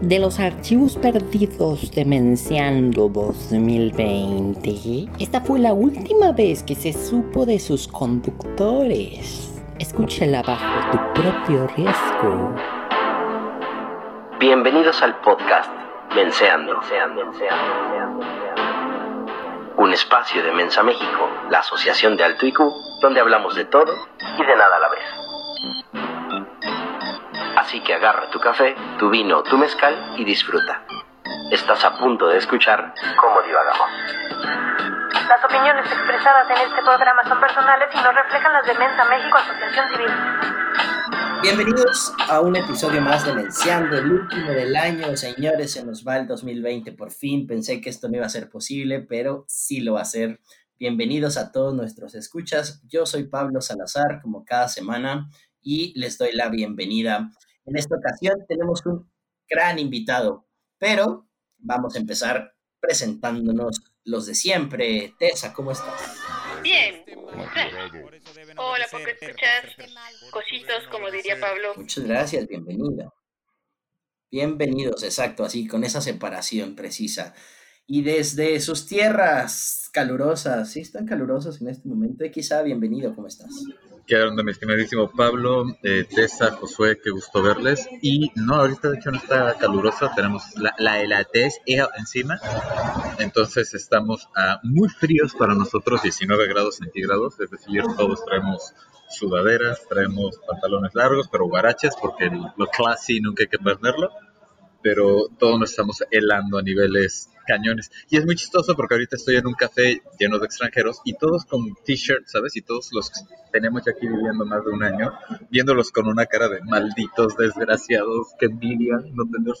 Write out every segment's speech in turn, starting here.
de los archivos perdidos de Menciando 2020. Esta fue la última vez que se supo de sus conductores. Escúchela bajo tu propio riesgo. Bienvenidos al podcast Menseando. Un espacio de Mensa México, la Asociación de Alto IQ, donde hablamos de todo y de nada a la vez. Así que agarra tu café, tu vino, tu mezcal y disfruta. Estás a punto de escuchar cómo divagamos. Las opiniones expresadas en este programa son personales y no reflejan las de Mensa México Asociación Civil. Bienvenidos a un episodio más de Menciando, el último del año. Señores, se nos va el 2020 por fin. Pensé que esto no iba a ser posible, pero sí lo va a ser. Bienvenidos a todos nuestros escuchas. Yo soy Pablo Salazar, como cada semana, y les doy la bienvenida en esta ocasión tenemos un gran invitado, pero vamos a empezar presentándonos los de siempre. Tessa, ¿cómo estás? Bien. Hola, ¿por qué escuchas cositos, como diría Pablo? Muchas gracias, bienvenida. Bienvenidos, exacto, así, con esa separación precisa. Y desde sus tierras calurosas, sí, están calurosas en este momento. Quizá, bienvenido, ¿cómo estás? ¿Qué onda, mi estimadísimo Pablo, eh, Tessa, Josué? Qué gusto verles. Y no, ahorita de hecho no está calurosa, tenemos la, la encima. Entonces estamos a muy fríos para nosotros, 19 grados centígrados, es decir, todos traemos sudaderas, traemos pantalones largos, pero guaraches, porque lo classy nunca hay que perderlo. Pero todos nos estamos helando a niveles cañones. Y es muy chistoso porque ahorita estoy en un café lleno de extranjeros y todos con t-shirts, ¿sabes? Y todos los que tenemos aquí viviendo más de un año, viéndolos con una cara de malditos, desgraciados, que envidian no tener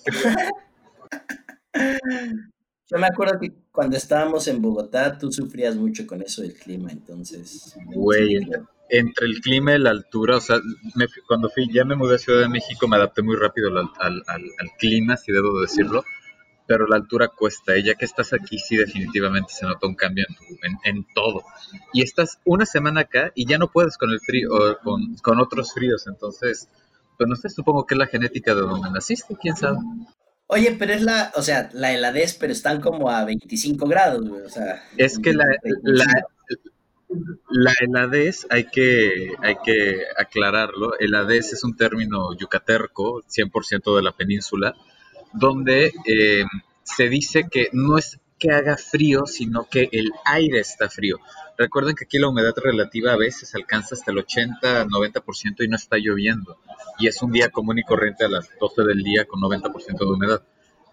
Yo me acuerdo que cuando estábamos en Bogotá, tú sufrías mucho con eso del clima, entonces. Güey, entre el clima y la altura, o sea, cuando fui, ya me mudé a Ciudad de México, me adapté muy rápido al, al, al, al clima, si debo decirlo pero la altura cuesta. Y ya que estás aquí, sí, definitivamente se nota un cambio en, en, todo. Y estás una semana acá y ya no puedes con el frío, con, con otros fríos. Entonces, pues no sé, supongo que es la genética de donde naciste, quién sabe. Oye, pero es la, o sea, la heladez, pero están como a 25 grados, güey, o sea. Es que la, la, la heladez, hay que, hay que aclararlo, heladez es un término yucaterco, 100% de la península, donde eh, se dice que no es que haga frío, sino que el aire está frío. Recuerden que aquí la humedad relativa a veces alcanza hasta el 80-90% y no está lloviendo. Y es un día común y corriente a las 12 del día con 90% de humedad.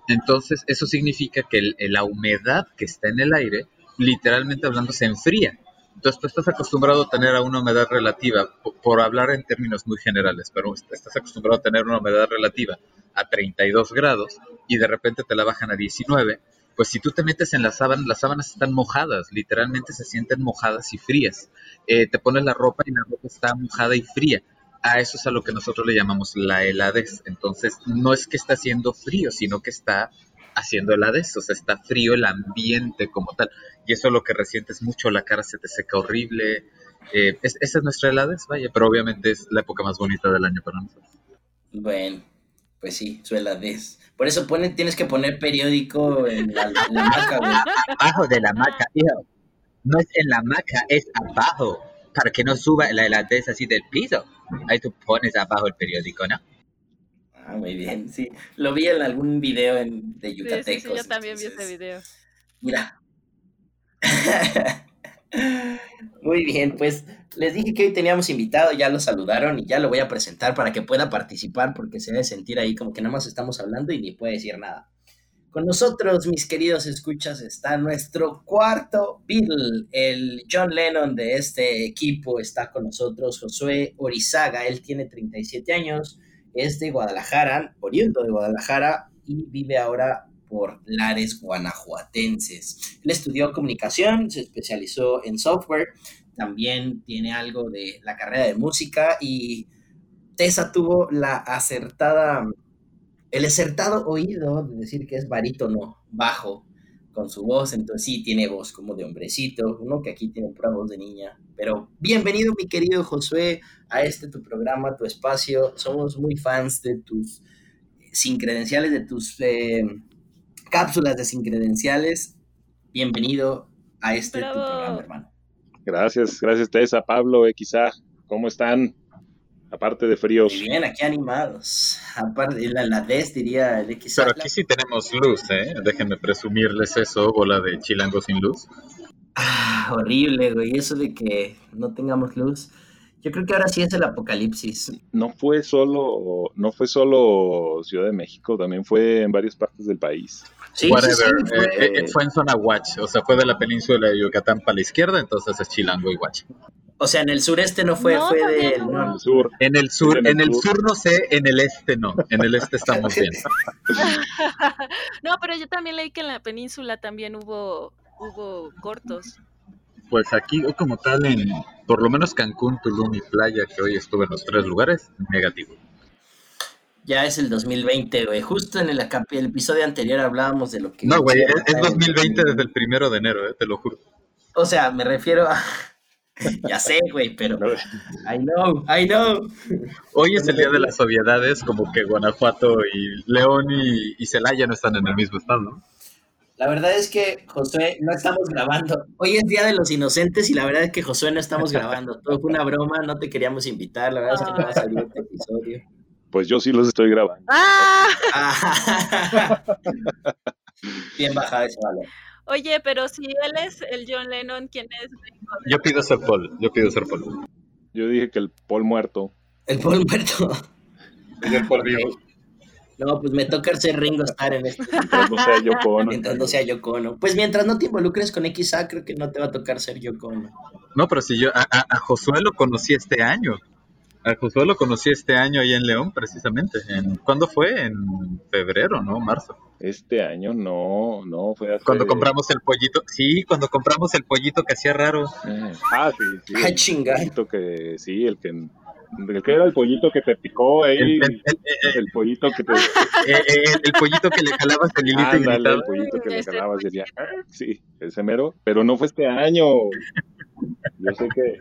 Entonces, eso significa que la humedad que está en el aire, literalmente hablando, se enfría. Entonces, tú estás acostumbrado a tener una humedad relativa, por hablar en términos muy generales, pero estás acostumbrado a tener una humedad relativa a 32 grados y de repente te la bajan a 19, pues si tú te metes en las sábanas, las sábanas están mojadas, literalmente se sienten mojadas y frías. Eh, te pones la ropa y la ropa está mojada y fría. A eso es a lo que nosotros le llamamos la heladez. Entonces, no es que está haciendo frío, sino que está haciendo heladez, o sea, está frío el ambiente como tal. Y eso es lo que resientes mucho, la cara se te seca horrible. Eh, esa es nuestra heladez, vaya, pero obviamente es la época más bonita del año para nosotros. Bueno, pues sí, su heladez. Por eso pone, tienes que poner periódico en la, maca, güey. Abajo de la maca, hijo. No es en la maca, es abajo. Para que no suba la heladez así del piso. Ahí tú pones abajo el periódico, ¿no? Ah, muy bien, sí. Lo vi en algún video en, de Yucatecos. Sí, sí, yo también vi ese video. Mira. Muy bien, pues les dije que hoy teníamos invitado, ya lo saludaron y ya lo voy a presentar para que pueda participar porque se debe sentir ahí como que nada más estamos hablando y ni puede decir nada. Con nosotros, mis queridos escuchas, está nuestro cuarto Beatle, el John Lennon de este equipo, está con nosotros Josué Orizaga, él tiene 37 años, es de Guadalajara, oriundo de Guadalajara y vive ahora por Lares Guanajuatenses. Él estudió comunicación, se especializó en software, también tiene algo de la carrera de música y Tessa tuvo la acertada, el acertado oído de decir que es barítono bajo con su voz, entonces sí tiene voz como de hombrecito, uno que aquí tiene pura voz de niña. Pero bienvenido mi querido Josué a este tu programa, tu espacio. Somos muy fans de tus sin credenciales, de tus eh, cápsulas de sin credenciales. Bienvenido a este tu programa, hermano. Gracias, gracias Tessa, Pablo, XA. ¿Cómo están? Aparte de fríos. Muy bien, aquí animados. Aparte, la, la DES diría el XA. Pero aquí sí tenemos luz, ¿eh? Déjenme presumirles eso, bola de chilango sin luz. Ah, horrible, güey. Eso de que no tengamos luz. Yo creo que ahora sí es el apocalipsis. No fue solo, no fue solo Ciudad de México, también fue en varias partes del país. Sí, Whatever. sí, fue- Eh, eh, fue en zona Watch, o sea, fue de la península de Yucatán para la izquierda, entonces es chilango y Watch. O sea, en el sureste no fue, No, fue también del no. En el sur. En el sur, En el sur no sé, en el este no, en el este estamos bien. no, pero yo también leí que en la península también hubo, hubo cortos. Pues aquí como tal en, por lo menos Cancún, Tulum y Playa, que hoy estuve en los tres lugares, negativo. Ya es el 2020, güey. Justo en el, el episodio anterior hablábamos de lo que... No, güey, es, es 2020 desde el primero de enero, eh, te lo juro. O sea, me refiero a... ya sé, güey, pero... I know, I know. Hoy es el día de las obviedades, como que Guanajuato y León y, y Celaya no están en el mismo estado, ¿no? La verdad es que, Josué, no estamos grabando. Hoy es Día de los Inocentes y la verdad es que, Josué, no estamos grabando. Todo fue una broma, no te queríamos invitar. La verdad es que no va a salir este episodio. Pues yo sí los estoy grabando. ¡Ah! Bien bajada ese valor. Oye, pero si él es el John Lennon, ¿quién es? Yo pido ser Paul, yo pido ser Paul. Yo dije que el Paul muerto. El Paul muerto. el Paul vivo. No, pues me toca ser Ringo Starr en este. Mientras no sea Yoko Ono. Mientras no sea Yoko Ono. Pues mientras no te involucres con XA, creo que no te va a tocar ser Yoko Ono. No, pero si yo a, a- a Josué lo conocí este año. A Josué lo conocí este año ahí en León, precisamente. En, ¿Cuándo fue? En febrero, ¿no? Marzo. Este año no, no fue hace... Cuando compramos el pollito. Sí, cuando compramos el pollito que hacía raro. Eh, Ah, sí, sí. Ay, el chinga. pollito que, sí, el que, el que era el pollito que te picó ahí, El, el, el- el- pollito que te, eh, eh, el pollito que le jalabas el hilito y ándale, gritaba. el pollito que le Ese calabas decía, "Ah", sí, ese mero, pero no fue este año. Yo sé que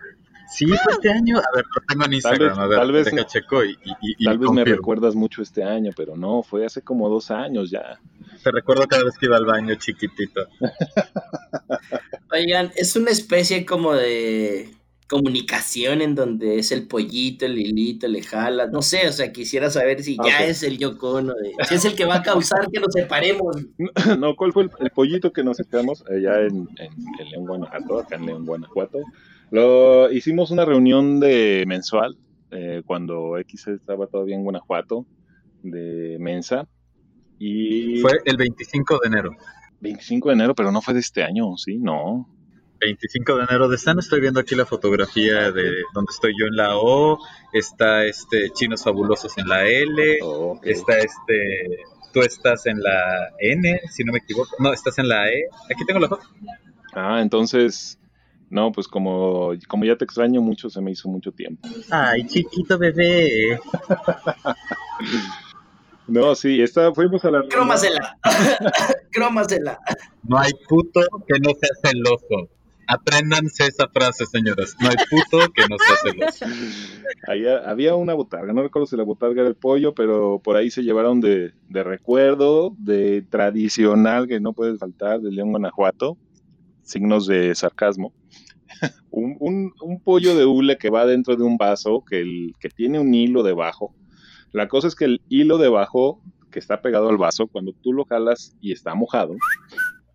Sí, fue este año. A ver, lo tengo en Instagram. vez- a ver, tal vez- deja checo y, y- y tal vez me recuerdas mucho este año, pero no, fue hace como dos años ya. Te recuerdo cada vez que iba al baño chiquitito. Oigan, es una especie como de comunicación en donde es el pollito, el hilito, le jala. No sé, o sea, quisiera saber si ya Ok. es el Yoko Ono, de- si es el que va a causar que nos separemos. no, ¿cuál fue el, el pollito que nos echamos allá en, en, en León, Guanajuato? Acá en León, Guanajuato. Lo, hicimos una reunión de mensual eh, cuando X estaba todavía en Guanajuato, de Mensa. Y Fue el 25 de enero. 25 de enero, pero no fue de este año, ¿sí? No. 25 de enero de San, estoy viendo aquí la fotografía de donde estoy yo en la O, está este Chinos Fabulosos en la L, Oh, está este, tú estás en la N, si no me equivoco, no, estás en la E, aquí tengo la foto. Ah, entonces, no, pues como, como ya te extraño mucho, se me hizo mucho tiempo. Ay, chiquito bebé. No, sí, esta, fuimos a la. Crómasela. Crómasela. No hay puto que no sea celoso. Apréndanse esa frase, señoras. No hay puto que no sea celoso. Ahí había una botarga, no recuerdo si la botarga era el pollo, pero por ahí se llevaron de, de recuerdo, de tradicional que no puede faltar, de León, Guanajuato, signos de sarcasmo. un, un- un pollo de hule que va dentro de un vaso, que, el, que tiene un hilo debajo. La cosa es que el hilo debajo, que está pegado al vaso, cuando tú lo jalas y está mojado,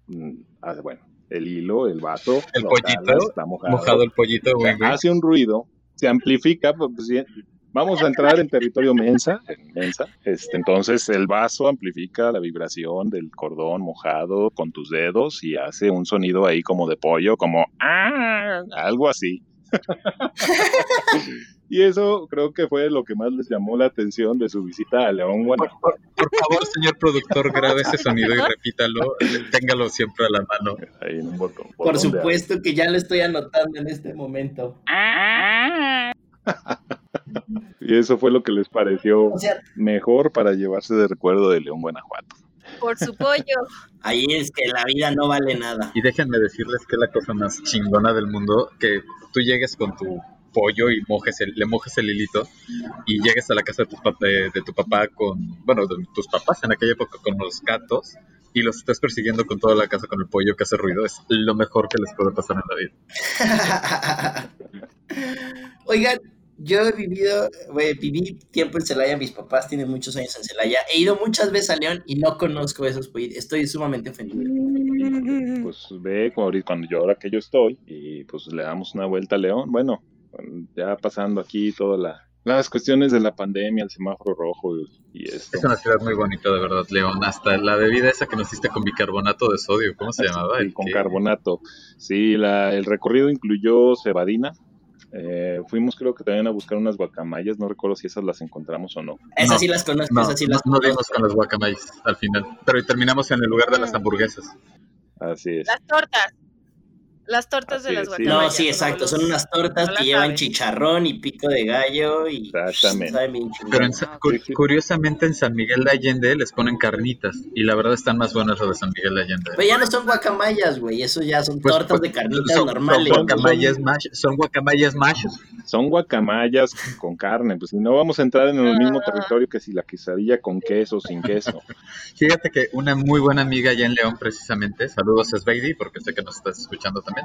mm, hace- bueno, el hilo, el vaso, El pollito, jalas, está mojado, Mojado el pollito, hace un ruido, se amplifica, pues, pues, vamos a entrar en territorio mensa, en mensa, este, entonces el vaso amplifica la vibración del cordón mojado con tus dedos y hace un sonido ahí como de pollo, como "Ah", algo así. y eso creo que fue lo que más les llamó la atención de su visita a León, Guanajuato. Por, por favor, señor productor, grabe ese sonido y repítalo. Téngalo siempre a la mano. Ahí en un botón. Por supuesto que ya lo estoy anotando en este momento. Y eso fue lo que les pareció O sea, mejor para llevarse de recuerdo de León, Guanajuato. Por su pollo. ahí es que la vida no vale nada. Y déjenme decirles que es la cosa más chingona del mundo, que tú llegues con tu pollo y mojes el, le mojes el hilito y llegues a la casa de tu, pap- de, de tu papá con, bueno, de tus papás en aquella época con los gatos y los estás persiguiendo con toda la casa con el pollo que hace ruido, es lo mejor que les puede pasar en la vida. Oigan, yo he vivido, güey, viví tiempo en Celaya, mis papás tienen muchos años en Celaya, he ido muchas veces a León y no conozco esos pollitos, estoy sumamente ofendido. Pues ve cuando yo ahora que yo estoy y pues le damos una vuelta a León. Bueno, ya pasando aquí todas la- las cuestiones de la pandemia, el semáforo rojo y, esto. Es una ciudad muy bonita, de verdad, León. Hasta la bebida esa que nos diste con bicarbonato de sodio, ¿cómo se llamaba? Sí, El con que- carbonato. Sí, la, el recorrido incluyó cebadina. Eh, fuimos creo que también a buscar unas guacamayas, no recuerdo si esas las encontramos o no. Esas No, sí las conozco, No, esas sí no, las no dimos conozco. con las guacamayas al final, pero terminamos en el lugar de las hamburguesas. Así es. Las tortas. Las tortas Así de las es, guacamayas. No, sí, exacto, son unas tortas no que llevan chicharrón y pico de gallo y Exactamente. saben bien chingón. Pero en cu- curiosamente en San Miguel de Allende les ponen carnitas y la verdad están más buenas las de San Miguel de Allende. Pero ya no son guacamayas, güey, eso ya son Pues, tortas pues, de carnitas son, normales. Son guacamayas, mash- son guacamayas machos. Son guacamayas con carne, pues si no vamos a entrar en el mismo Ah. territorio que si la quesadilla con queso o sin queso. Fíjate que una muy buena amiga allá en León, precisamente, saludos a Sveidi, porque sé que nos estás escuchando también,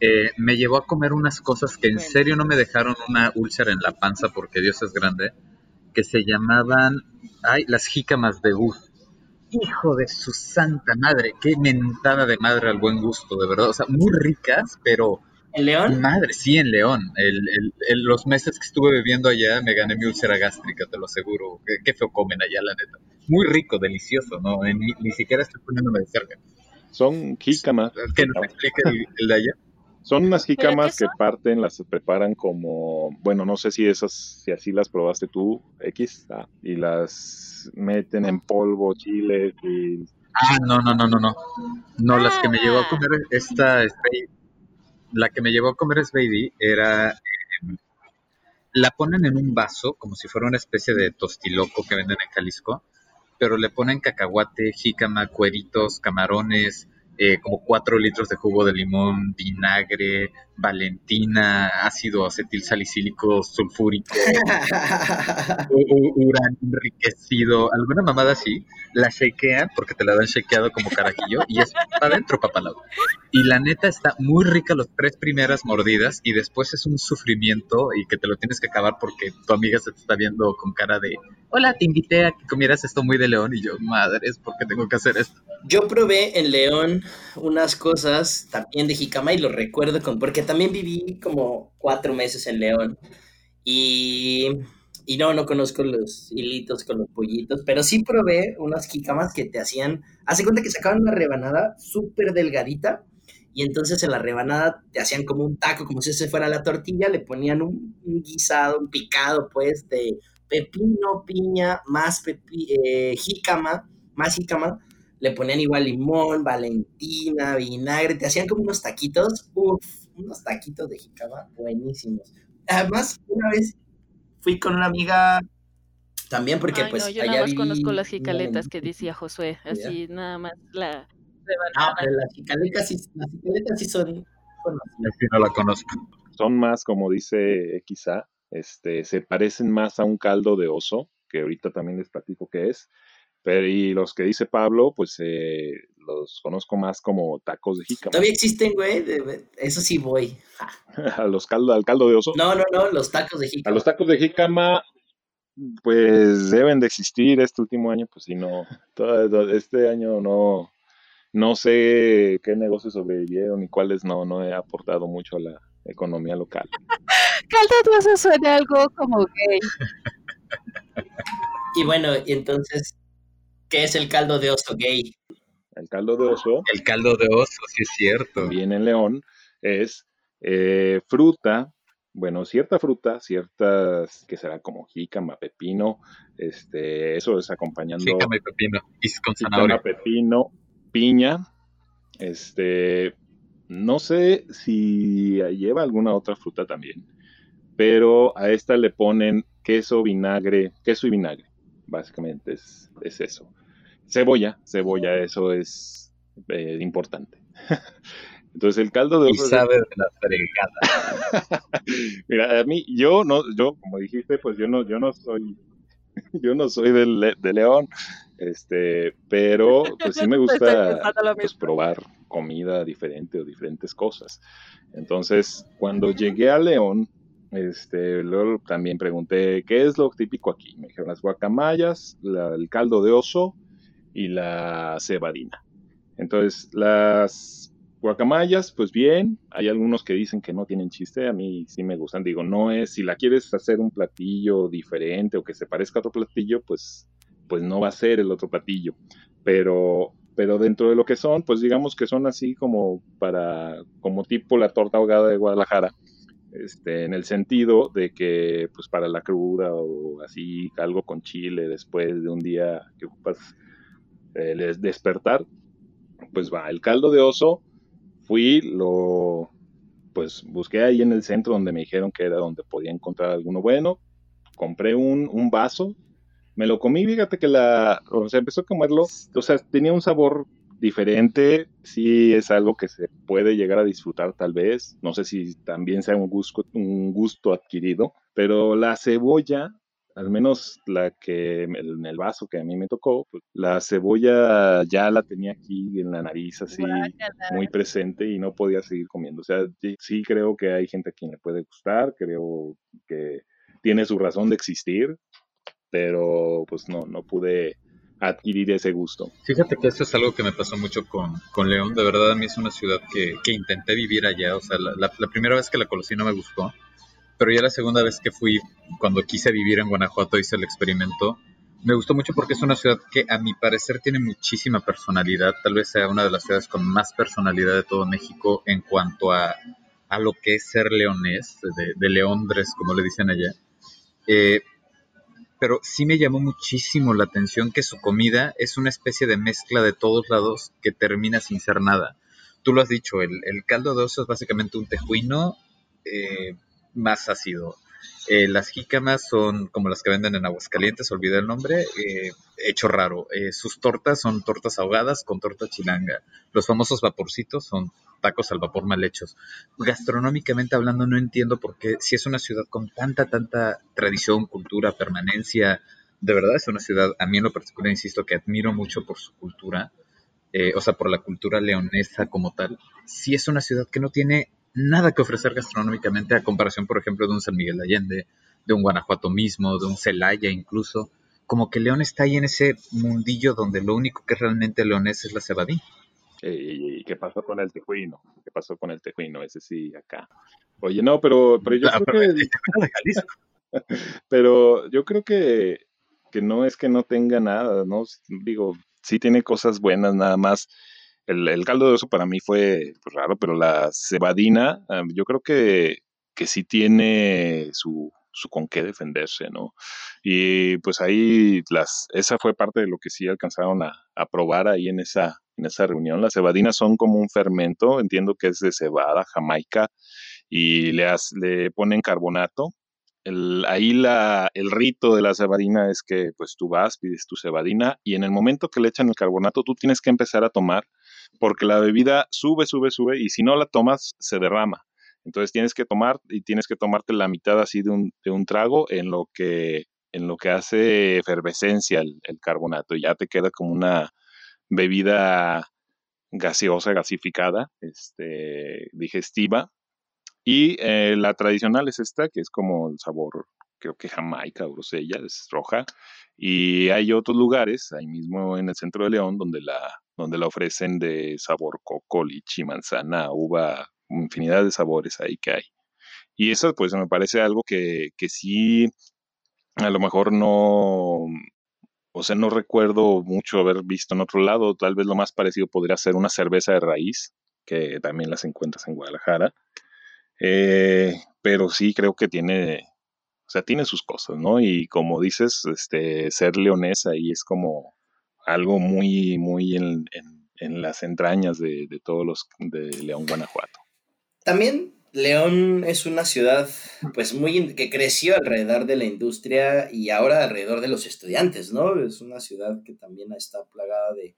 eh, me llevó a comer unas cosas que en serio no me dejaron una úlcera en la panza, porque Dios es grande, que se llamaban, ay, las jícamas de Guz. Hijo de su santa madre, qué mentada de madre al buen gusto, de verdad. O sea, muy ricas, pero ¿En León? madre, sí, en León. El, el- el- los meses que estuve viviendo allá me gané mi úlcera gástrica, te lo aseguro. Qué, qué feo comen allá, la neta. Muy rico, delicioso, ¿no? Ni, ni siquiera estoy poniéndome de cerca. Son jícamas. Que nos explique el, el de allá. Son unas jícamas que parten, las preparan como, bueno, no sé si esas, si así las probaste tú, X, ah, y las meten en polvo, chile, y Ah, no, no, no, no, no. No, las que me llevó a Ah. comer esta, Sveidi- la que me llevó a comer Sveidi era, eh, la ponen en un vaso como si fuera una especie de tostiloco que venden en Jalisco, pero le ponen cacahuate, jícama, cueritos, camarones, eh, como cuatro litros de jugo de limón, vinagre, valentina, ácido acetil salicílico sulfúrico, u- u- uranio enriquecido, alguna mamada así, la shakean porque te la dan shakeado como carajillo y es para adentro, papalao. Y la neta está muy rica las tres primeras mordidas y después es un sufrimiento y que te lo tienes que acabar porque tu amiga se te está viendo con cara de hola, te invité a que comieras esto muy de león y yo, madres, ¿por qué tengo que hacer esto? Yo probé en León unas cosas también de jicama y lo recuerdo con, porque también viví como cuatro meses en León y, y no, no conozco los hilitos con los pollitos, pero sí probé unas jicamas que te hacían, hace cuenta que sacaban una rebanada súper delgadita y entonces en la rebanada te hacían como un taco, como si ese fuera la tortilla, le ponían un, un guisado, un picado pues de pepino, piña, más pepi, eh, jícama, más jícama, le ponían igual limón, valentina, vinagre, te hacían como unos taquitos, uff, unos taquitos de jicama buenísimos. Además, una vez fui con una amiga también porque Ay, pues no, yo allá nada más viví conozco las jicaletas que decía Josué, Ya. así nada más la Ah, pero las jicaletas sí, las jicaletas sí son conocidas. Así no la conozco. son más, como dice quizá, este, se parecen más a un caldo de oso, que ahorita también les platico qué es, pero y los que dice Pablo, pues eh, los conozco más como tacos de jícama. Todavía existen, güey, eso sí voy. A los caldo, al caldo de oso. No, no, no, los tacos de A jicama. los tacos de jícama, pues deben de existir este último año, pues si no, todo- este año no, no sé qué negocios sobrevivieron y cuáles no, no he aportado mucho a la economía local. Caldo de oso suena algo como gay. Y bueno, y entonces, ¿qué es el caldo de oso gay? El caldo de oso, El caldo de oso, sí es cierto. también en León, es eh, fruta, bueno, cierta fruta, ciertas que será como jícama, pepino, este, eso es acompañando Jícama y pepino. Y con jícama, zanahoria. pepino, piña, este, no sé si lleva alguna otra fruta también, pero a esta le ponen queso, vinagre, queso y vinagre, básicamente es, es eso. Cebolla, cebolla, eso es eh, importante. Entonces el caldo de Y sabe de la fregada. Mira, a mí, yo no, yo, como dijiste, pues yo no, yo no soy, yo no soy de, de León, este, pero pues sí me gusta pues probar comida diferente o diferentes cosas. Entonces, cuando llegué a León, este, luego también pregunté, ¿qué es lo típico aquí? Me dijeron las guacamayas, la- el caldo de oso y la cebadina. Entonces, las guacamayas, pues bien, hay algunos que dicen que no tienen chiste, a mí sí me gustan, digo, no es, si la quieres hacer un platillo diferente o que se parezca a otro platillo, pues, pues no va a ser el otro platillo, pero, pero dentro de lo que son, pues digamos que son así como para, como tipo la torta ahogada de Guadalajara, este, en el sentido de que, pues para la cruda o así, algo con chile después de un día que ocupas eh, les- despertar, pues va, el caldo de oso, fui, lo, pues busqué ahí en el centro donde me dijeron que era donde podía encontrar alguno bueno, compré un, un vaso, me lo comí, fíjate que la, o sea, empezó a comerlo, o sea, tenía un sabor diferente, sí es algo que se puede llegar a disfrutar tal vez, no sé si también sea un gusto, un gusto adquirido, pero la cebolla, al menos la que en el vaso que a mí me tocó, pues, la cebolla ya la tenía aquí en la nariz así Guácala. muy presente y no podía seguir comiendo. O sea, sí, creo que hay gente a quien le puede gustar, creo que tiene su razón de existir, pero pues no, no pude adquirir ese gusto. Fíjate que eso es algo que me pasó mucho con, con León. De verdad, a mí es una ciudad que, que intenté vivir allá. O sea, la, primera vez que la conocí no me gustó. Pero ya la segunda vez que fui, cuando quise vivir en Guanajuato, hice el experimento. Me gustó mucho porque es una ciudad que a mi parecer tiene muchísima personalidad. Tal vez sea una de las ciudades con más personalidad de todo México en cuanto a, a lo que es ser leonés, de, de como le dicen allá. Eh, pero sí me llamó muchísimo la atención que su comida es una especie de mezcla de todos lados que termina sin ser nada. Tú lo has dicho, el, caldo de oso es básicamente un tejuino eh, más ácido. Eh, las jícamas son como las que venden en Aguascalientes, olvidé el nombre, eh, hecho raro. Eh, sus tortas son tortas ahogadas con torta chilanga. Los famosos vaporcitos son tacos al vapor mal hechos. Gastronómicamente hablando, no entiendo por qué, si es una ciudad con tanta, tanta tradición, cultura, permanencia, de verdad es una ciudad, a mí en lo particular, insisto, que admiro mucho por su cultura, o sea, por la cultura leonesa como tal. Si es una ciudad que no tiene nada que ofrecer gastronómicamente a comparación, por ejemplo, de un San Miguel de Allende, de un Guanajuato mismo, de un Celaya incluso. Como que León está ahí en ese mundillo donde lo único que realmente leonés es la cebadilla. Eh, ¿Y qué pasó con el tejuino? ¿Qué pasó con el tejuino? Ese sí, acá. Oye, no, pero, pero yo creo pero que de. Pero yo creo que, que no es que no tenga nada, ¿no? Digo, sí tiene cosas buenas, nada más. El, el caldo de oso para mí fue pues, raro, pero la cebadina, ah, yo creo que, que sí tiene su, su con qué defenderse, ¿no? Y pues ahí las, esa fue parte de lo que sí alcanzaron a, a probar ahí en esa, en esa reunión. Las cebadinas son como un fermento, entiendo que es de cebada, jamaica, y le, has- le ponen carbonato el, ahí la, el rito de la cebadina es que pues tú vas, pides tu cebadina y en el momento que le echan el carbonato tú tienes que empezar a tomar porque la bebida sube, sube, sube y si no la tomas se derrama. Entonces tienes que tomar y tienes que tomarte la mitad así de un, de un trago en lo que en lo que hace efervescencia el, carbonato y ya te queda como una bebida gaseosa, gasificada, este, digestiva y eh, la tradicional es esta, que es como el sabor, creo que jamaica o es roja. Y hay otros lugares, ahí mismo en el centro de León, donde la, donde la ofrecen de sabor coco, lichi, manzana, uva, infinidad de sabores ahí que hay. Y eso pues me parece algo que, que sí, a lo mejor no, o sea, no recuerdo mucho haber visto en otro lado. Tal vez lo más parecido podría ser una cerveza de raíz, que también las encuentras en Guadalajara. Eh, pero sí creo que tiene, o sea, tiene sus cosas, ¿no? Y como dices, este, ser leonés ahí es como algo muy, muy en, las entrañas de, de todos los de León, Guanajuato. También León es una ciudad pues muy que creció alrededor de la industria y ahora alrededor de los estudiantes, ¿no? Es una ciudad que también está plagada de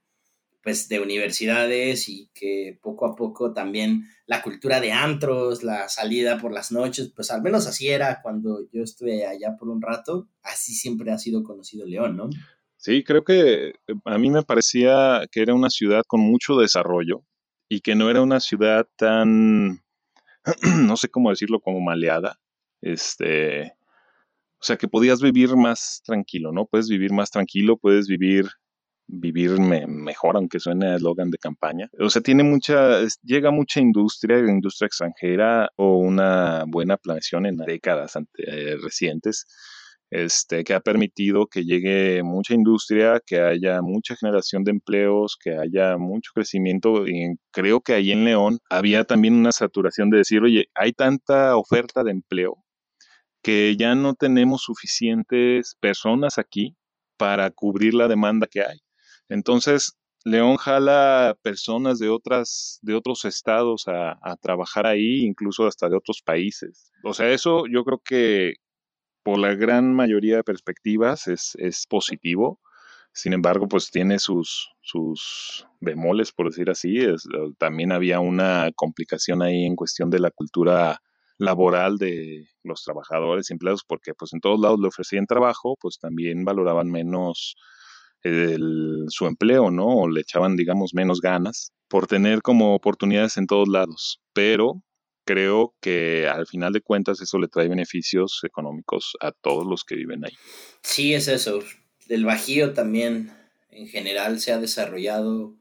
pues de universidades y que poco a poco también la cultura de antros, la salida por las noches, pues al menos así era cuando yo estuve allá por un rato, así siempre ha sido conocido León, ¿no? Sí, creo que eh, a mí me parecía que era una ciudad con mucho desarrollo y que no era una ciudad tan, no sé cómo decirlo, como maleada. Este, o sea, que podías vivir más tranquilo, ¿no? Puedes vivir más tranquilo, puedes vivir vivir mejor, aunque suene a eslogan de campaña. O sea, tiene mucha, llega mucha industria, industria extranjera o una buena planeación en décadas eh, recientes, este, que ha permitido que llegue mucha industria, que haya mucha generación de empleos, que haya mucho crecimiento. Y creo que ahí en León había también una saturación de decir, oye, hay tanta oferta de empleo que ya no tenemos suficientes personas aquí para cubrir la demanda que hay. Entonces, León jala personas de otras, de otros estados a, trabajar ahí, incluso hasta de otros países. O sea, eso yo creo que por la gran mayoría de perspectivas es, positivo. Sin embargo, pues tiene sus, sus bemoles, por decir así. también había una complicación ahí en cuestión de la cultura laboral de los trabajadores empleados, porque pues en todos lados le ofrecían trabajo, pues también valoraban menos su empleo, ¿no? O le echaban, digamos, menos ganas por tener como oportunidades en todos lados. Pero creo que al final de cuentas eso le trae beneficios económicos a todos los que viven ahí. Sí, es eso. El Bajío también en general se ha desarrollado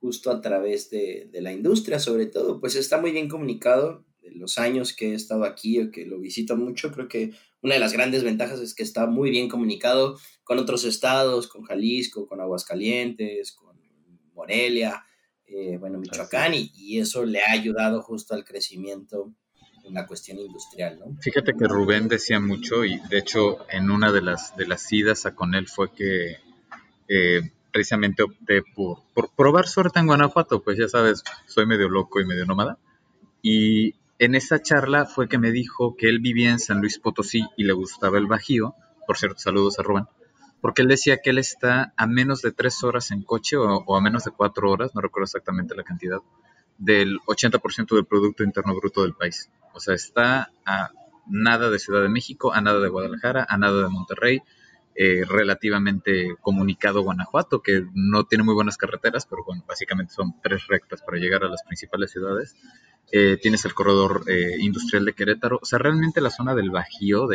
justo a través de, de la industria, sobre todo, pues está muy bien comunicado. De los años que he estado aquí o que lo visito mucho, creo que una de las grandes ventajas es que está muy bien comunicado con otros estados, con Jalisco, con Aguascalientes, con Morelia, eh, bueno, Michoacán, y, eso le ha ayudado justo al crecimiento en la cuestión industrial, ¿no? Fíjate que Rubén decía mucho, y de hecho en una de las, de las idas a con él fue que eh, precisamente opté por, por probar suerte en Guanajuato, pues ya sabes, soy medio loco y medio nómada, y en esa charla fue que me dijo que él vivía en San Luis Potosí y le gustaba el Bajío. Por cierto, saludos a Rubén. Porque él decía que él está a menos de tres horas en coche o, a menos de cuatro horas, no recuerdo exactamente la cantidad, del 80% del Producto Interno Bruto del país. O sea, está a nada de Ciudad de México, a nada de Guadalajara, a nada de Monterrey, eh, relativamente comunicado Guanajuato, que no tiene muy buenas carreteras, pero bueno, básicamente son tres rectas para llegar a las principales ciudades. Eh, tienes el corredor eh, industrial de Querétaro, o sea, realmente la zona del Bajío,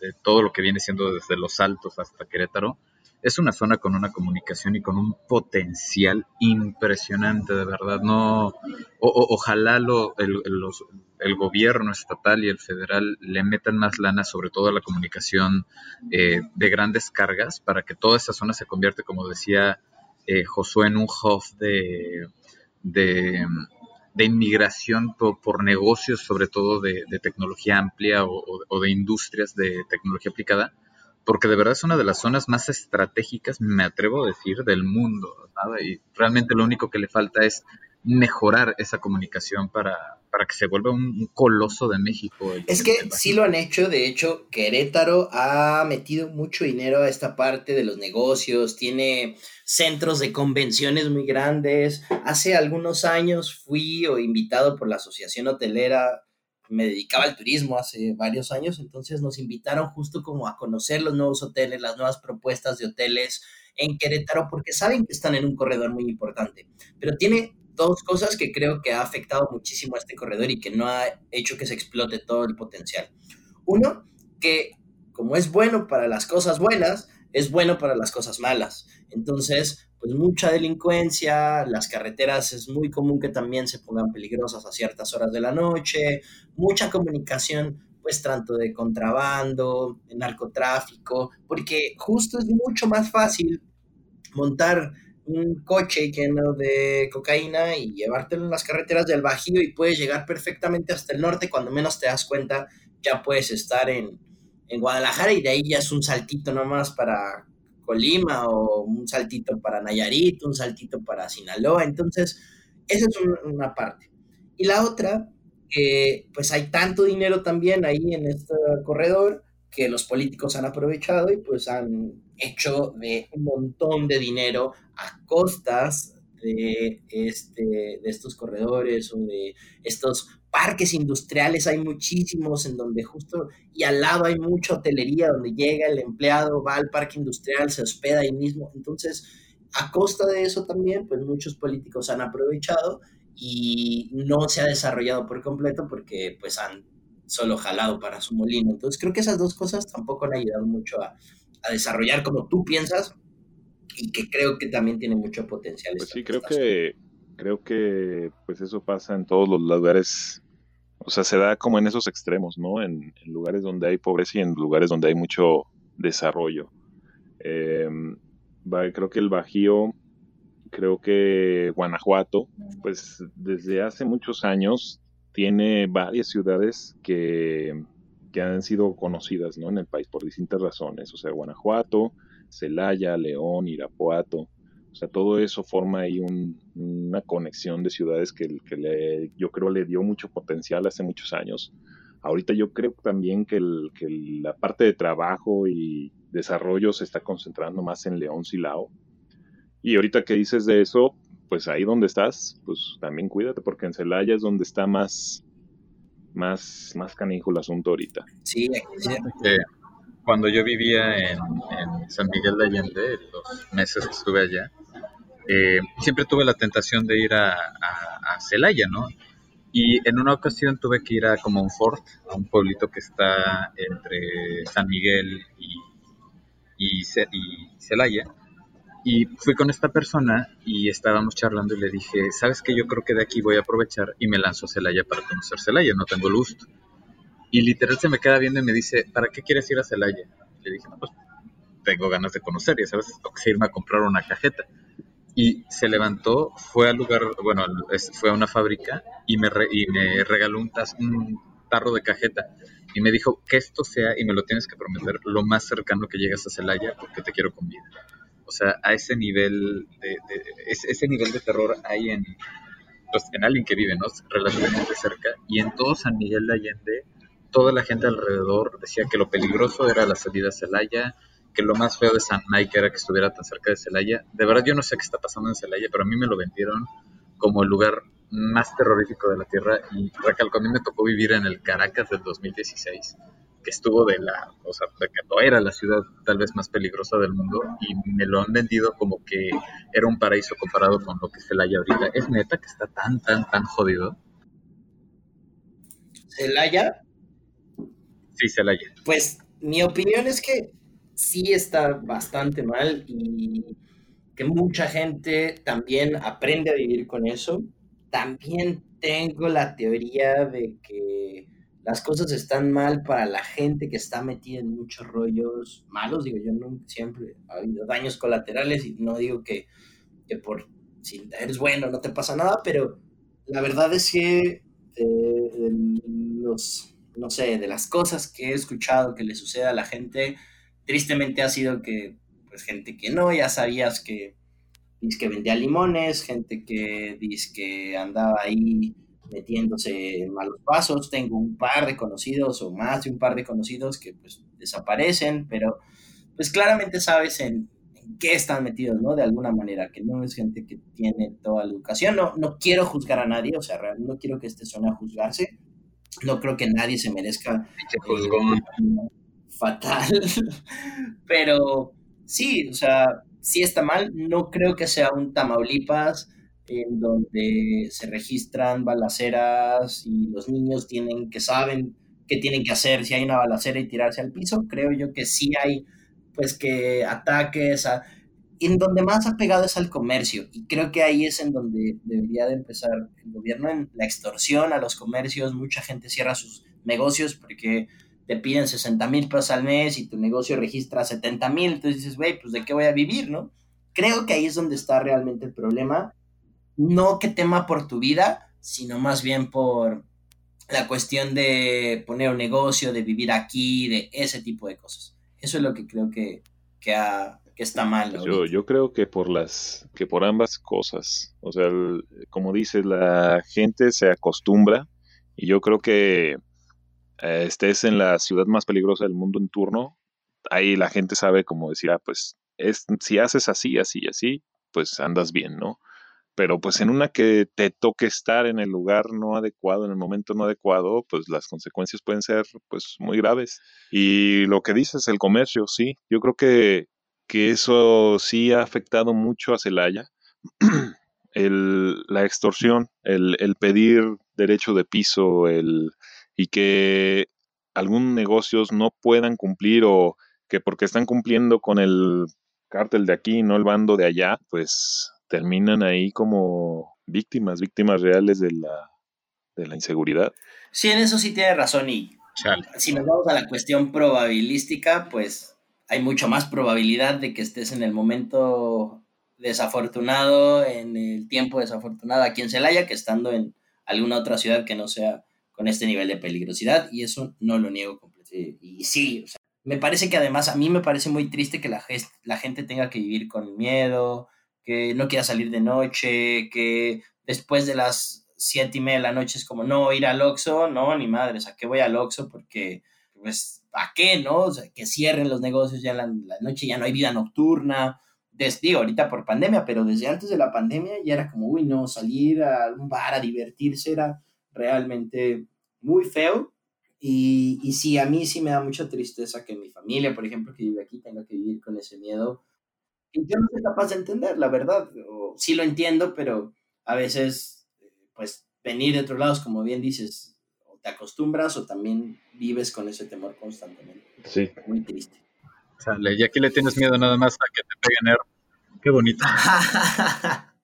de todo lo que viene siendo desde Los Altos hasta Querétaro, es una zona con una comunicación y con un potencial impresionante, de verdad. No, ojalá lo, el, el, gobierno estatal y el federal le metan más lana, sobre todo a la comunicación eh, de grandes cargas, para que toda esa zona se convierta, como decía Josué, en un hub de, de de inmigración por, negocios, sobre todo de, tecnología amplia o, de industrias de tecnología aplicada, porque de verdad es una de las zonas más estratégicas, me atrevo a decir, del mundo. Y realmente lo único que le falta es mejorar esa comunicación para, para que se vuelva un, coloso de México. es que sí lo han hecho, de hecho, Querétaro ha metido mucho dinero a esta parte de los negocios, tiene centros de convenciones muy grandes. Hace algunos años fui o invitado por la Asociación Hotelera, me dedicaba al turismo hace varios años, entonces nos invitaron justo como a conocer los nuevos hoteles, las nuevas propuestas de hoteles en Querétaro, porque saben que están en un corredor muy importante, pero tiene dos cosas que creo que ha afectado muchísimo a este corredor y que no ha hecho que se explote todo el potencial. Uno, que como es bueno para las cosas buenas, es bueno para las cosas malas. Entonces, pues mucha delincuencia, las carreteras es muy común que también se pongan peligrosas a ciertas horas de la noche, mucha comunicación, pues tanto de contrabando, de narcotráfico, porque justo es mucho más fácil montar un coche lleno de cocaína y llevártelo en las carreteras del Bajío y puedes llegar perfectamente hasta el norte, cuando menos te das cuenta ya puedes estar en, en Guadalajara y de ahí ya es un saltito nomás para Colima o un saltito para Nayarit, un saltito para Sinaloa. Entonces, esa es una parte. Y la otra, que pues hay tanto dinero también ahí en este corredor que los políticos han aprovechado y pues han hecho de un montón de dinero a costas de, este, de estos corredores o de estos parques industriales, hay muchísimos en donde justo y al lado hay mucha hotelería donde llega el empleado, va al parque industrial, se hospeda ahí mismo. Entonces, a costa de eso también, pues muchos políticos han aprovechado y no se ha desarrollado por completo porque pues han solo jalado para su molino. Entonces creo que esas dos cosas tampoco han ayudado mucho a, a desarrollar como tú piensas y que creo que también tiene mucho potencial. Pues sí, creo que, creo que pues eso pasa en todos los lugares, o sea, se da como en esos extremos, ¿no? En, lugares donde hay pobreza y en lugares donde hay mucho desarrollo. Em, creo que el Bajío, creo que Guanajuato, pues desde hace muchos años tiene varias ciudades que, que han sido conocidas ¿no? en el país por distintas razones. O sea, Guanajuato, Celaya, León, Irapuato. O sea, todo eso forma ahí una conexión de ciudades que, que yo creo le dio mucho potencial hace muchos años. Ahorita yo creo también que, el, que la parte de trabajo y desarrollo se está concentrando más en León Silao. Y ahorita que dices de eso, pues ahí donde estás, pues también cuídate, porque en Celaya es donde está más, más, más canijo el asunto ahorita. Sí, cuando yo vivía en, San Miguel de Allende, los meses que estuve allá, eh, siempre tuve la tentación de ir a, a, Celaya, ¿no? Y en una ocasión tuve que ir a como un fort, a un pueblito que está entre San Miguel y, y, y Celaya. Y fui con esta persona y estábamos charlando y le dije, ¿sabes qué? Yo creo que de aquí voy a aprovechar y me lanzo a Celaya para conocer Celaya, no tengo luz. Y literal se me queda viendo y me dice, ¿para qué quieres ir a Celaya? Le dije, no, pues tengo ganas de conocer, y sabes, tengo que irme a comprar una cajeta. Y se levantó, fue al lugar, bueno, fue a una fábrica y me, me regaló un, un tarro de cajeta. Y me dijo que esto sea, y me lo tienes que prometer, lo más cercano que llegas a Celaya porque te quiero con vida. O sea, a ese nivel de, ese, nivel de terror hay en, pues, en alguien que vive, ¿no? Relativamente cerca. Y en todo San Miguel de Allende toda la gente alrededor decía que lo peligroso era la salida a Celaya, que lo más feo de San Mike era que estuviera tan cerca de Celaya. De verdad yo no sé qué está pasando en Celaya, pero a mí me lo vendieron como el lugar más terrorífico de la Tierra y recalco, a mí me tocó vivir en el Caracas del 2016, que estuvo de la, o sea, de que no era la ciudad tal vez más peligrosa del mundo y me lo han vendido como que era un paraíso comparado con lo que es Celaya ahorita. Es neta que está tan, tan, tan jodido. Celaya Sí, Celaya. Pues mi opinión es que sí está bastante mal y que mucha gente también aprende a vivir con eso. También tengo la teoría de que las cosas están mal para la gente que está metida en muchos rollos malos. Digo, yo no siempre ha habido daños colaterales y no digo que, que por si eres bueno no te pasa nada, pero la verdad es que eh, los no sé, de las cosas que he escuchado que le sucede a la gente, tristemente ha sido que, pues, gente que no, ya sabías que que vendía limones, gente que que andaba ahí metiéndose en malos pasos. Tengo un par de conocidos o más de un par de conocidos que pues desaparecen, pero pues claramente sabes en, en, qué están metidos, ¿no? De alguna manera, que no es gente que tiene toda la educación. No, no quiero juzgar a nadie, o sea, no quiero que este suene a juzgarse, no creo que nadie se merezca eh, fatal, pero sí, o sea, sí está mal. No creo que sea un Tamaulipas en donde se registran balaceras y los niños tienen que saben qué tienen que hacer si hay una balacera y tirarse al piso. Creo yo que sí hay, pues, que ataques a en donde más ha pegado es al comercio y creo que ahí es en donde debería de empezar el gobierno en la extorsión a los comercios. Mucha gente cierra sus negocios porque te piden 60 mil pesos al mes y tu negocio registra 70 mil, entonces dices, güey, pues de qué voy a vivir, ¿no? Creo que ahí es donde está realmente el problema. No que tema por tu vida, sino más bien por la cuestión de poner un negocio, de vivir aquí, de ese tipo de cosas. Eso es lo que creo que, que ha que está mal. Yo, yo creo que por las, que por ambas cosas. O sea, como dices, la gente se acostumbra y yo creo que eh, estés en la ciudad más peligrosa del mundo en turno, ahí la gente sabe como decir, ah, pues es, si haces así, así, así, pues andas bien, ¿no? Pero pues en una que te toque estar en el lugar no adecuado, en el momento no adecuado, pues las consecuencias pueden ser pues muy graves. Y lo que dices, el comercio, sí, yo creo que, que eso sí ha afectado mucho a Celaya. el, la extorsión, el, el pedir derecho de piso, el, y que algunos negocios no puedan cumplir o que porque están cumpliendo con el cártel de aquí, no el bando de allá, pues terminan ahí como víctimas, víctimas reales de la, de la inseguridad. Sí, en eso sí tiene razón y si nos vamos a la cuestión probabilística, pues hay mucho más probabilidad de que estés en el momento desafortunado, en el tiempo desafortunado aquí en Celaya, que estando en alguna otra ciudad que no sea con este nivel de peligrosidad, y eso no lo niego completamente. Y sí, o sea, me parece que además a mí me parece muy triste que la, la gente tenga que vivir con miedo, que no quiera salir de noche, que después de las siete y media de la noche es como, no, ir al Oxxo, no, ni madre, o sea, que voy al Oxxo porque, pues, ¿a qué, no? Que cierren los negocios ya en la, noche, ya no hay vida nocturna, des, digo, ahorita por pandemia, pero desde antes de la pandemia ya era como, uy, no, salir a un bar a divertirse era realmente muy feo y, y sí, a mí sí me da mucha tristeza que mi familia, por ejemplo, que vive aquí, tenga que vivir con ese miedo. Yo no soy capaz de entender, la verdad. O, sí lo entiendo, pero a veces, pues, venir de otros lados, como bien dices, o te acostumbras o también vives con ese temor constantemente. Sí. Muy triste. Sale, y aquí le tienes miedo nada más a que te peguen er. Qué bonito.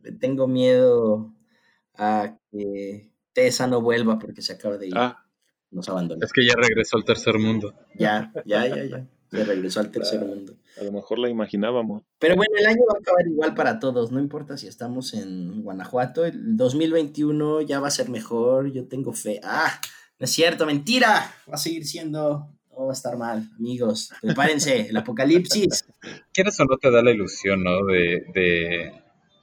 le tengo miedo a que Tessa no vuelva porque se acaba de ir. Ah, Nos abandonó. Es que ya regresó al tercer mundo. Ya, ya, ya, ya. Se regresó al tercer mundo. a lo mejor la imaginábamos. Pero bueno, el año va a acabar igual para todos, no importa si estamos en Guanajuato, el 2021 ya va a ser mejor, yo tengo fe. Ah, no es cierto, mentira, va a seguir siendo, todo va a estar mal, amigos, prepárense, el apocalipsis. Quieres o no te da la ilusión, ¿no? De, de,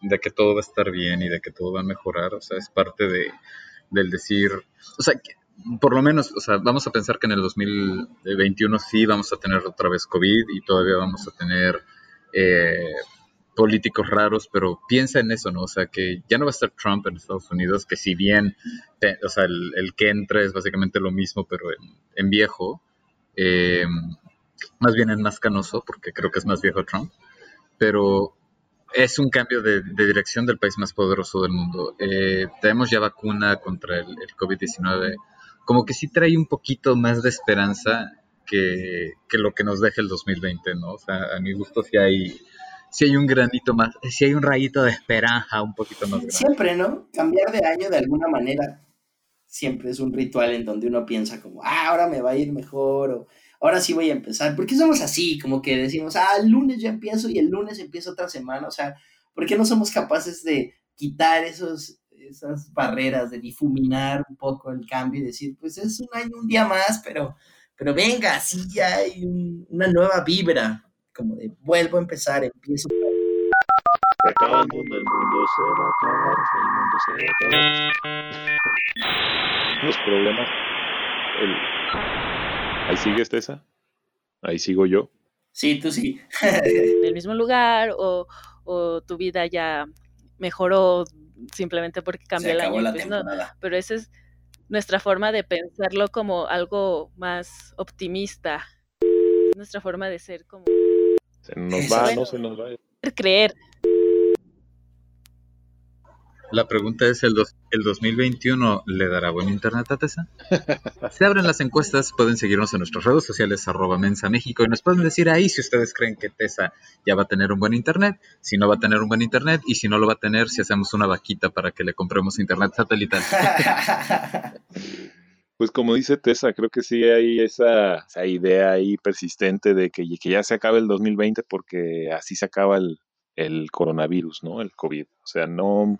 de que todo va a estar bien y de que todo va a mejorar, o sea, es parte de, del decir, o sea, que- por lo menos, o sea, vamos a pensar que en el 2021 sí vamos a tener otra vez COVID y todavía vamos a tener eh, políticos raros, pero piensa en eso, ¿no? O sea, que ya no va a estar Trump en Estados Unidos, que si bien, o sea, el, el que entra es básicamente lo mismo, pero en, en viejo, eh, más bien en más canoso, porque creo que es más viejo Trump, pero es un cambio de, de dirección del país más poderoso del mundo. Eh, tenemos ya vacuna contra el, el COVID-19, como que sí trae un poquito más de esperanza que, que lo que nos deja el 2020, ¿no? O sea, a mi gusto sí hay, sí hay un granito más, sí hay un rayito de esperanza un poquito más grande. Siempre, ¿no? Cambiar de año de alguna manera siempre es un ritual en donde uno piensa como, ah, ahora me va a ir mejor o ahora sí voy a empezar. ¿Por qué somos así? Como que decimos, ah, el lunes ya empiezo y el lunes empieza otra semana. O sea, ¿por qué no somos capaces de quitar esos, esas barreras, de difuminar un poco el cambio y decir, pues es un año, un día más, pero, pero venga, sí ya hay un- una nueva vibra, como de vuelvo a empezar, empiezo. Se acaba el mundo, el mundo se va a acabar, el mundo se va a acabar. Los problemas. el- Ahí sigues, Tessa. Ahí sigo yo. Sí, tú sí. en el mismo lugar o, o tu vida ya mejoró simplemente porque cambió Se el año. la pues no, pero esa es nuestra forma de pensarlo como algo más optimista. Es nuestra forma de ser como Se nos va, bueno. no se nos va. creer. La pregunta es, ¿el, dos- ¿el 2021 le dará buen internet a Tessa? Se abren las encuestas, pueden seguirnos en nuestras redes sociales, arroba Mensa México, y nos pueden decir ahí si ustedes creen que Tessa ya va a tener un buen internet, si no va a tener un buen internet, y si no lo va a tener, si hacemos una vaquita para que le compremos internet satelital. Pues como dice Tessa, creo que sí hay esa, esa idea ahí persistente de que, que ya se acabe el 2020 porque así se acaba el, el coronavirus, ¿no? El COVID. O sea, no,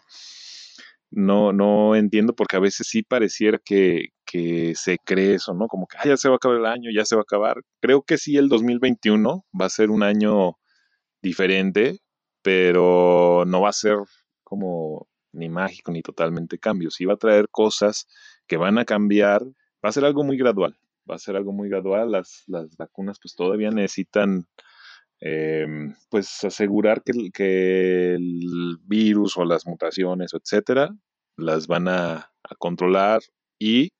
no, no entiendo porque a veces sí pareciera que, que se cree eso, ¿no? Como que "Ah, ya se va a acabar el año, ya se va a acabar. Creo que sí el 2021 va a ser un año diferente, pero no va a ser como ni mágico ni totalmente cambio. Sí va a traer cosas que van a cambiar. Va a ser algo muy gradual. Va a ser algo muy gradual. Las, las vacunas pues todavía necesitan eh, pues asegurar que, que el virus o las mutaciones, etcétera, las van a, a controlar y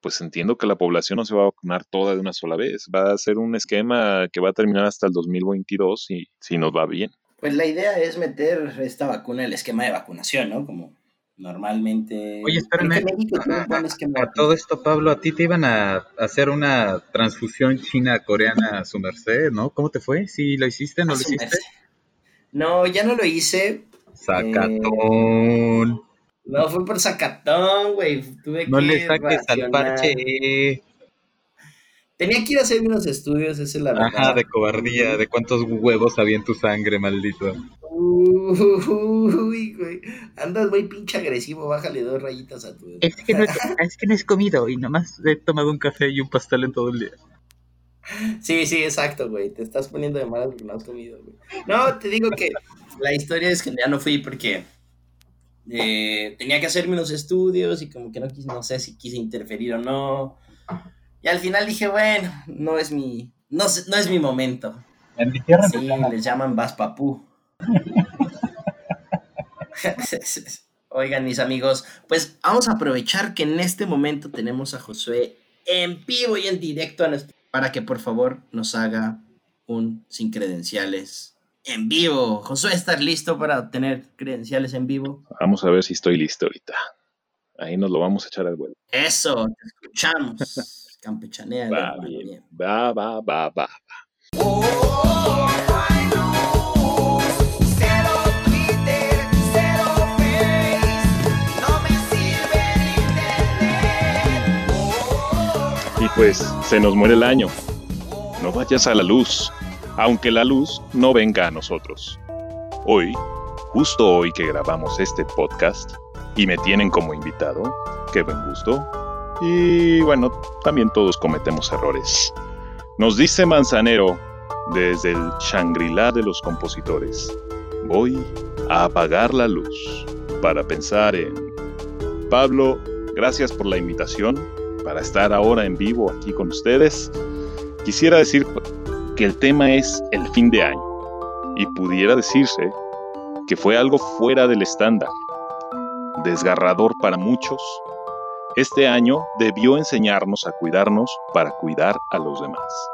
pues entiendo que la población no se va a vacunar toda de una sola vez. Va a ser un esquema que va a terminar hasta el 2022 y si nos va bien. Pues la idea es meter esta vacuna en el esquema de vacunación, ¿no? Como normalmente. Oye, espérame. A todo esto, Pablo, a ti te iban a hacer una transfusión china-coreana a su merced, ¿no? ¿Cómo te fue? ¿Sí lo hiciste? ¿No lo hiciste? No, ya no lo hice. Sacatón. No, fue por sacatón, güey. Tuve No que le saques al parche. Tenía que ir a hacer unos estudios, esa es la verdad. Ajá, de cobardía, de cuántos huevos había en tu sangre, maldito. Uy, güey. Andas muy pinche agresivo, bájale dos rayitas a tu. Es que no he, es que no comido y nomás he tomado un café y un pastel en todo el día. Sí, sí, exacto, güey. Te estás poniendo de malas porque no has comido, güey. No, te digo que la historia es que ya no fui porque eh, tenía que hacerme unos estudios y como que no quise, no sé si quise interferir o no. Y al final dije, bueno, no es mi, no, no es mi momento. En mi tierra Sí, les llaman Baspapú. Oigan, mis amigos, pues vamos a aprovechar que en este momento tenemos a Josué en vivo y en directo a nuestro- para que por favor nos haga un sin credenciales en vivo. Josué, ¿estás listo para obtener credenciales en vivo? Vamos a ver si estoy listo ahorita. Ahí nos lo vamos a echar al vuelo. Eso, te escuchamos. Campechanea, Va bien. Va, va, va, va. Y pues se nos muere el año. No vayas a la luz, aunque la luz no venga a nosotros. Hoy, justo hoy que grabamos este podcast y me tienen como invitado, qué buen gusto. Y bueno, también todos cometemos errores. Nos dice Manzanero desde el Shangri-La de los compositores. Voy a apagar la luz para pensar en... Pablo, gracias por la invitación para estar ahora en vivo aquí con ustedes. Quisiera decir que el tema es el fin de año y pudiera decirse que fue algo fuera del estándar, desgarrador para muchos. Este año debió enseñarnos a cuidarnos para cuidar a los demás.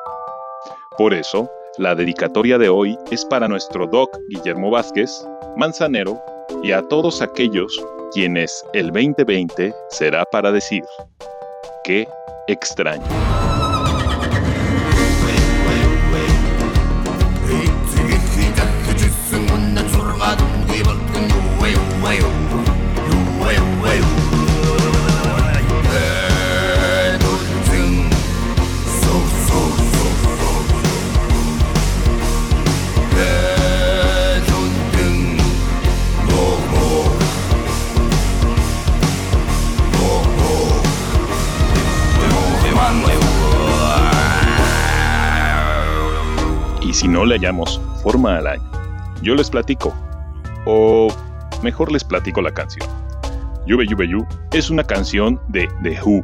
Por eso, la dedicatoria de hoy es para nuestro doc Guillermo Vázquez, Manzanero y a todos aquellos quienes el 2020 será para decir, qué extraño. Si no le hallamos forma al año, yo les platico, o mejor les platico la canción. Yube Yube Yu es una canción de The Who,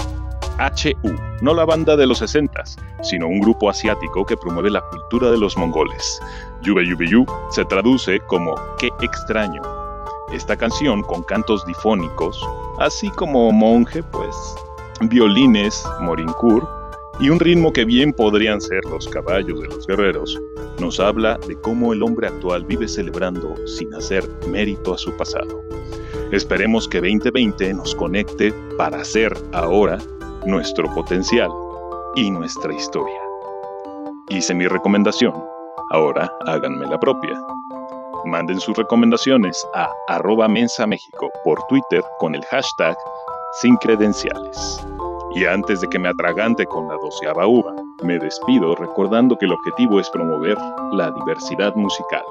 HU, no la banda de los 60 sino un grupo asiático que promueve la cultura de los mongoles. Yube Yube Yu se traduce como qué extraño. Esta canción con cantos difónicos, así como monje, pues, violines, morinkur y un ritmo que bien podrían ser los caballos de los guerreros, nos habla de cómo el hombre actual vive celebrando sin hacer mérito a su pasado. Esperemos que 2020 nos conecte para hacer ahora nuestro potencial y nuestra historia. Hice mi recomendación, ahora háganme la propia. Manden sus recomendaciones a arroba México por Twitter con el hashtag sin credenciales. Y antes de que me atragante con la doceava uva, me despido recordando que el objetivo es promover la diversidad musical.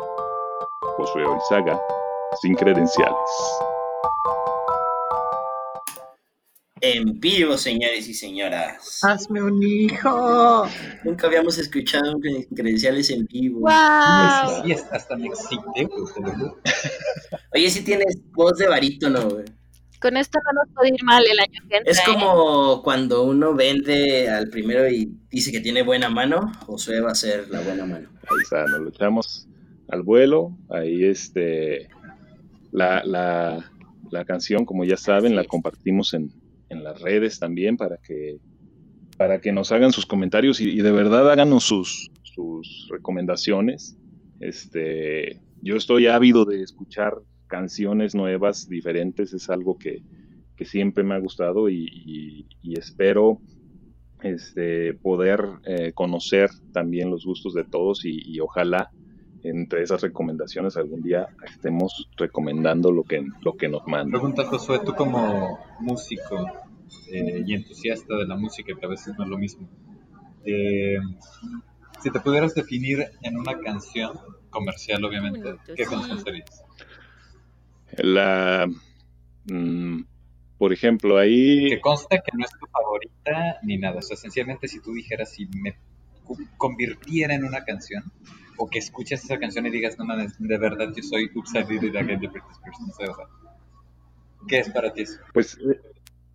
Josué Orizaga, sin credenciales. En vivo, señores y señoras. Hazme un hijo. Nunca habíamos escuchado cre- credenciales en vivo. ¡Wow! Sí, hasta me excité. Oye, si tienes voz de barítono, güey. Con esto no nos puede ir mal el año que entra. Es ¿eh? como cuando uno vende al primero y dice que tiene buena mano, Josué va a ser la buena mano. Ahí está, nos lo echamos al vuelo. Ahí este la, la, la canción, como ya saben, la compartimos en, en las redes también para que para que nos hagan sus comentarios y, y de verdad háganos sus, sus recomendaciones. Este, yo estoy ávido de escuchar canciones nuevas, diferentes, es algo que, que siempre me ha gustado y, y- y espero este, poder eh, conocer también los gustos de todos y, y ojalá entre esas recomendaciones algún día estemos recomendando lo que, lo que nos mandan. Pregunta Josué, tú como músico eh, y entusiasta de la música, que a veces no es lo mismo, eh, si te pudieras definir en una canción comercial, obviamente, ¿qué canción serías? La, mm, por ejemplo, ahí Que consta que no es tu favorita ni nada. O sea, sencillamente si tú dijeras, si me convirtiera en una canción, o que escuches esa canción y digas, no mames, de verdad yo soy Did It Again de. No sé, o sea, ¿qué es para ti eso? Pues, eh,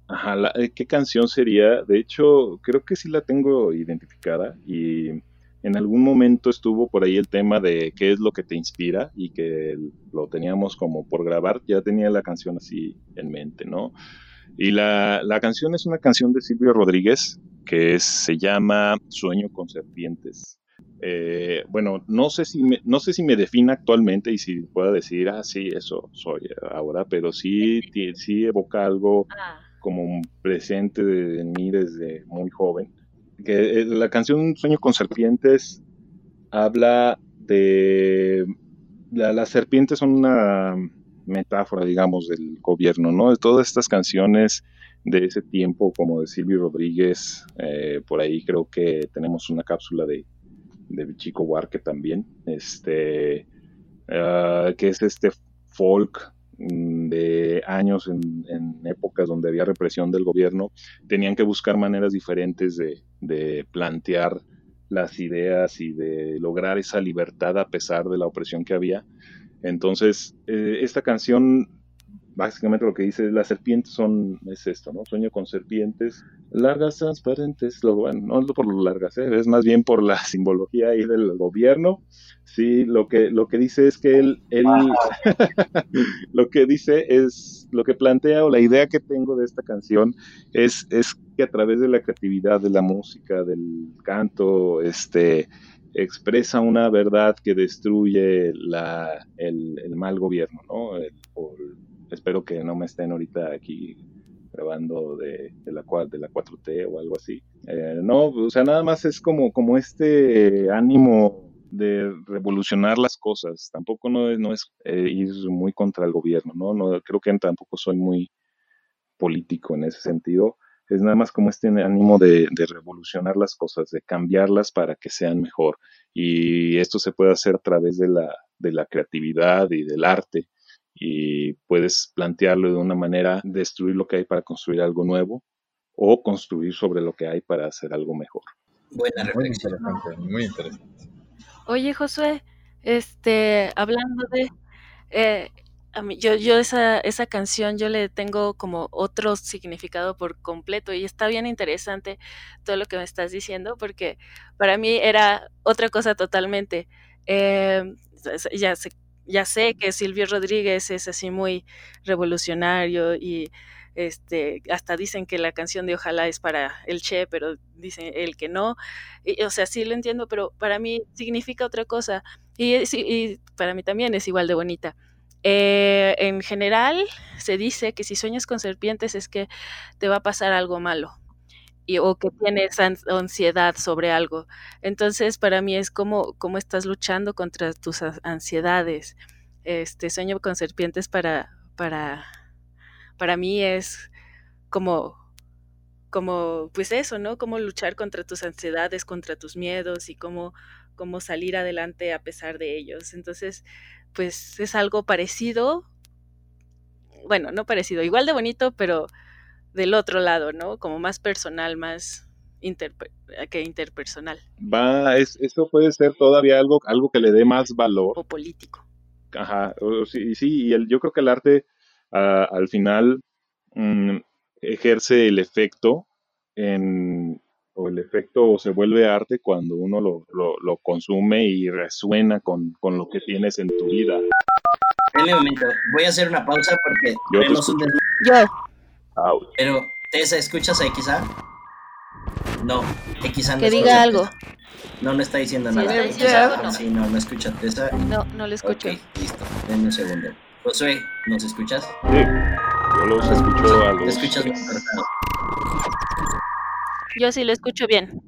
ajá, la- eh, ¿qué canción sería? De hecho, creo que sí la tengo identificada y en algún momento estuvo por ahí el tema de qué es lo que te inspira y que lo teníamos como por grabar, ya tenía la canción así en mente, ¿no? Y la, la canción es una canción de Silvio Rodríguez que es- se llama Sueño con serpientes. Eh, bueno, no sé si me, no sé si me define actualmente y si pueda decir, ah, sí, eso soy ahora, pero sí, sí evoca algo Ah, como un presente de, mí desde muy joven. Que eh, la canción Sueño con serpientes habla de la- las serpientes son una metáfora, digamos, del gobierno, ¿no? De todas estas canciones de ese tiempo, como de Silvio Rodríguez, eh, por ahí creo que tenemos una cápsula de, de Chico Huarque también, este, ah, que es este folk de años en, épocas donde había represión del gobierno, tenían que buscar maneras diferentes de, de plantear las ideas y de lograr esa libertad a pesar de la opresión que había. Entonces, eh, esta canción, básicamente lo que dice, las serpientes son, es esto, ¿no? Sueño con serpientes, largas, transparentes, lo, bueno, no es por lo largas, ¿eh? es más bien por la simbología ahí del gobierno. Sí, lo que, lo que dice es que él, él lo que dice es, lo que plantea o la idea que tengo de esta canción es, es que a través de la creatividad, de la música, del canto, este, expresa una verdad que destruye la, el, el mal gobierno, ¿no? El- por- espero que no me estén ahorita aquí grabando de, de la, de la 4T o algo así. Eh, no, o sea, nada más es como, como este ánimo de revolucionar las cosas. Tampoco no es, no es eh, ir muy contra el gobierno, ¿no? no creo que tampoco soy muy político en ese sentido. Es nada más como este ánimo de, de revolucionar las cosas, de cambiarlas para que sean mejor. Y esto se puede hacer a través de la, de la creatividad y del arte. Y puedes plantearlo de una manera, destruir lo que hay para construir algo nuevo o construir sobre lo que hay para hacer algo mejor. Buena Muy reflexión. interesante, muy interesante. Oye, Josué, este, hablando de, eh, a mí, yo, yo esa, esa canción yo le tengo como otro significado por completo y está bien interesante todo lo que me estás diciendo porque para mí era otra cosa totalmente. Eh, ya sé, ya sé que Silvio Rodríguez es así muy revolucionario y este, hasta dicen que la canción de Ojalá es para el Che, pero dicen el que no. Y, o sea, sí lo entiendo, pero para mí significa otra cosa. Y, para mí también es igual de bonita. Eh, en general, se dice que si sueñas con serpientes es que te va a pasar algo malo. O que tienes an- ansiedad sobre algo. Entonces, para mí es como, como estás luchando contra tus ansiedades. Este sueño con serpientes para, para, para mí es como, como, pues eso, ¿no? Cómo luchar contra tus ansiedades, contra tus miedos y cómo, cómo salir adelante a pesar de ellos. Entonces, pues es algo parecido, bueno, no parecido, igual de bonito, pero del otro lado, ¿no? Como más personal, más que interpersonal Va, es, eso puede ser todavía algo, algo que le dé más valor. o político. Ajá, sí, sí, y el, yo creo que el arte al final mm, ejerce el efecto en, o el efecto se vuelve arte cuando uno lo, lo, lo consume y resuena con, con, lo que tienes en tu vida. Un momento, voy a hacer una pausa porque tenemos un. Yo, Ouch. Pero, Tessa, ¿escuchas a XA? No, XA no que diga algo. Tessa. No, no está diciendo Sí, nada. está diciendo no. Sí, no, no escucha a Tessa. No, no le escucho. Ok, listo. Denme un segundo. Josué, ¿nos escuchas? Sí, yo los escucho a Te los escuchas muy tres. cortado. Yo sí lo escucho bien.